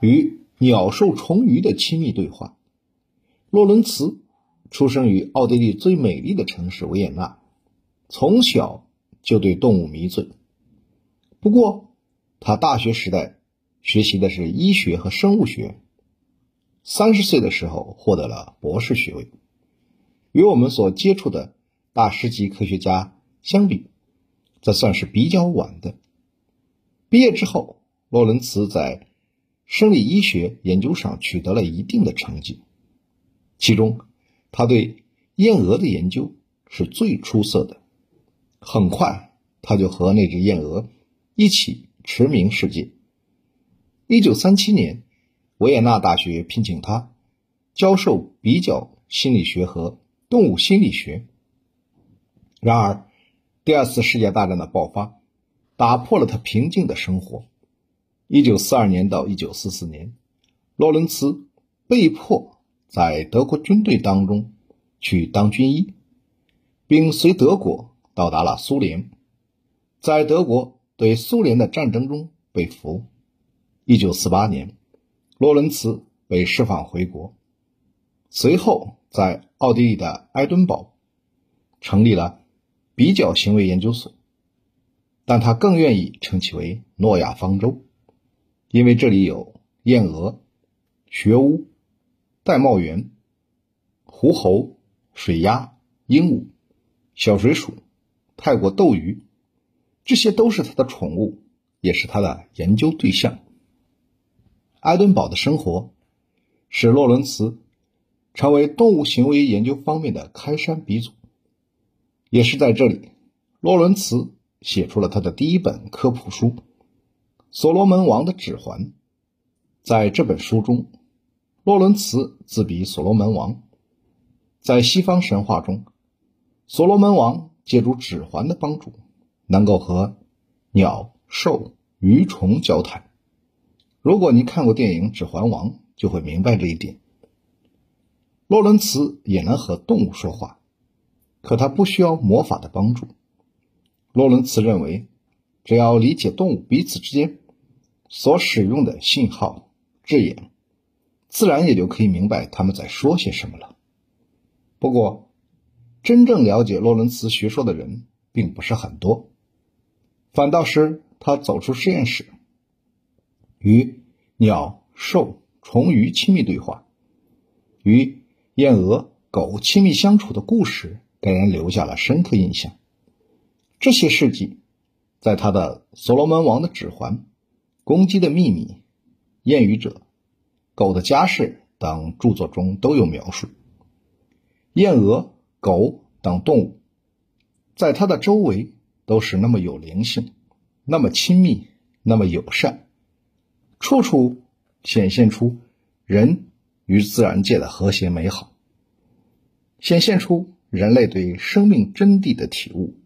与鸟兽虫鱼的亲密对话。洛伦茨出生于奥地利最美丽的城市维也纳，从小就对动物迷醉。不过，他大学时代学习的是医学和生物学，三十岁的时候获得了博士学位。与我们所接触的大师级科学家相比，这算是比较晚的。毕业之后，洛伦茨在生理医学研究上取得了一定的成绩，其中他对燕鹅的研究是最出色的。很快，他就和那只燕鹅一起驰名世界。一九三七年，维也纳大学聘请他教授比较心理学和动物心理学。然而，第二次世界大战的爆发。打破了他平静的生活。一九四二年到一九四四年，洛伦茨被迫在德国军队当中去当军医，并随德国到达了苏联，在德国对苏联的战争中被俘。一九四八年，洛伦茨被释放回国，随后在奥地利的埃敦堡成立了比较行为研究所。但他更愿意称其为诺亚方舟，因为这里有燕鹅、学乌、玳瑁猿、狐猴、水鸭、鹦鹉、小水鼠、泰国斗鱼，这些都是他的宠物，也是他的研究对象。埃敦堡的生活使洛伦茨成为动物行为研究方面的开山鼻祖，也是在这里，洛伦茨。写出了他的第一本科普书《所罗门王的指环》。在这本书中，洛伦茨自比所罗门王。在西方神话中，所罗门王借助指环的帮助，能够和鸟、兽、鱼、虫交谈。如果你看过电影《指环王》，就会明白这一点。洛伦茨也能和动物说话，可他不需要魔法的帮助。洛伦茨认为，只要理解动物彼此之间所使用的信号字眼，自然也就可以明白他们在说些什么了。不过，真正了解洛伦茨学说的人并不是很多，反倒是他走出实验室，与鸟、兽、虫、鱼亲密对话，与燕鹅、狗亲密相处的故事，给人留下了深刻印象。这些事迹，在他的《所罗门王的指环》《公鸡的秘密》《谚语者》《狗的家事》等著作中都有描述。燕鹅、狗等动物，在它的周围都是那么有灵性，那么亲密，那么友善，处处显现出人与自然界的和谐美好，显现出人类对生命真谛的体悟。